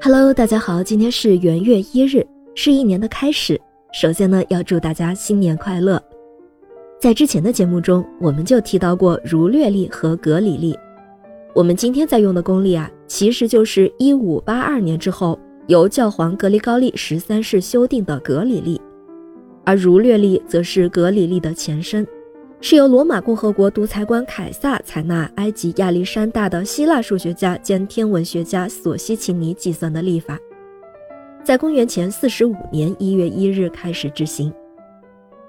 Hello，大家好，今天是元月一日，是一年的开始。首先呢，要祝大家新年快乐。在之前的节目中，我们就提到过儒略历和格里历。我们今天在用的公历啊，其实就是一五八二年之后由教皇格里高利十三世修订的格里历，而儒略历则是格里历的前身。是由罗马共和国独裁官凯撒采纳埃及亚历山大的希腊数学家兼天文学家索西奇尼计算的历法，在公元前四十五年一月一日开始执行。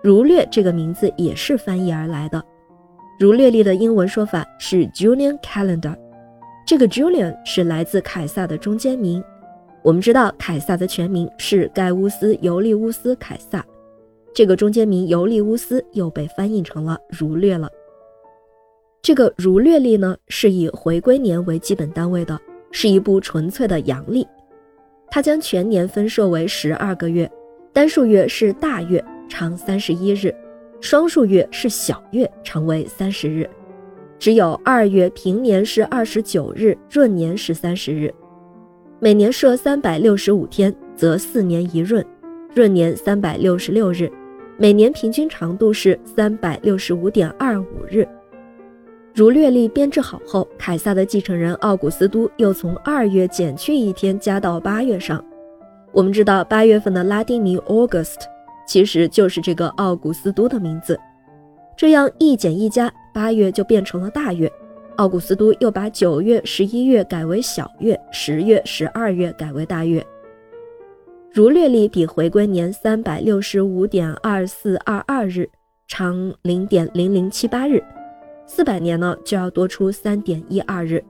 儒略这个名字也是翻译而来的，儒略历的英文说法是 Julian Calendar，这个 Julian 是来自凯撒的中间名。我们知道凯撒的全名是盖乌斯·尤利乌斯·凯撒。这个中间名尤利乌斯又被翻译成了儒略了。这个儒略历呢，是以回归年为基本单位的，是一部纯粹的阳历。它将全年分设为十二个月，单数月是大月，长三十一日；双数月是小月，长为三十日。只有二月平年是二十九日，闰年是三十日。每年设三百六十五天，则四年一闰，闰年三百六十六日。每年平均长度是三百六十五点二五日。儒略历编制好后，凯撒的继承人奥古斯都又从二月减去一天，加到八月上。我们知道八月份的拉丁名 August，其实就是这个奥古斯都的名字。这样一减一加，八月就变成了大月。奥古斯都又把九月、十一月改为小月，十月、十二月改为大月。儒略历比回归年三百六十五点二四二二日长零点零零七八日，四百年呢就要多出三点一二日。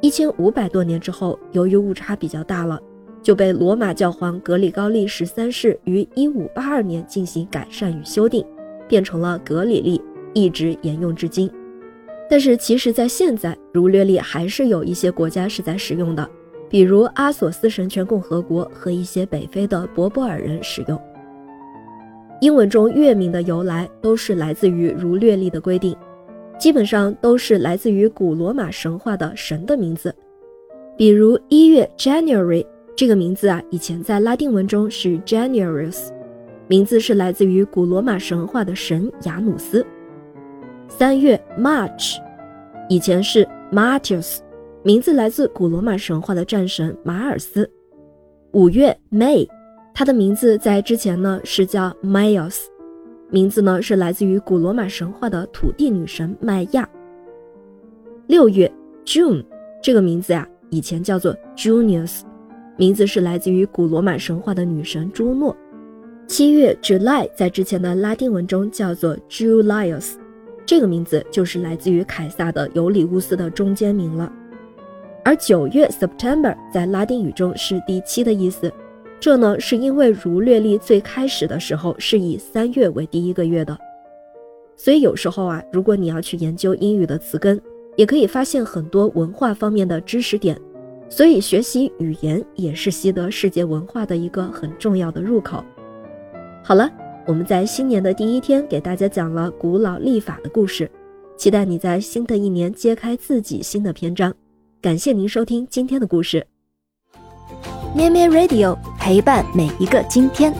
一千五百多年之后，由于误差比较大了，就被罗马教皇格里高利十三世于一五八二年进行改善与修订，变成了格里历，一直沿用至今。但是其实，在现在，儒略历还是有一些国家是在使用的。比如阿索斯神权共和国和一些北非的博波尔人使用。英文中月名的由来都是来自于儒略历的规定，基本上都是来自于古罗马神话的神的名字。比如一月 January 这个名字啊，以前在拉丁文中是 Januarius，名字是来自于古罗马神话的神雅努斯。三月 March 以前是 Martius。名字来自古罗马神话的战神马尔斯。五月 May，他的名字在之前呢是叫 Maios，名字呢是来自于古罗马神话的土地女神麦亚。六月 June，这个名字呀以前叫做 Junius，名字是来自于古罗马神话的女神朱诺。七月 July，在之前的拉丁文中叫做 Julius，这个名字就是来自于凯撒的尤里乌斯的中间名了。而九月 September 在拉丁语中是第七的意思，这呢是因为儒略历最开始的时候是以三月为第一个月的，所以有时候啊，如果你要去研究英语的词根，也可以发现很多文化方面的知识点。所以学习语言也是习得世界文化的一个很重要的入口。好了，我们在新年的第一天给大家讲了古老历法的故事，期待你在新的一年揭开自己新的篇章。感谢您收听今天的故事，咩咩 Radio 陪伴每一个今天。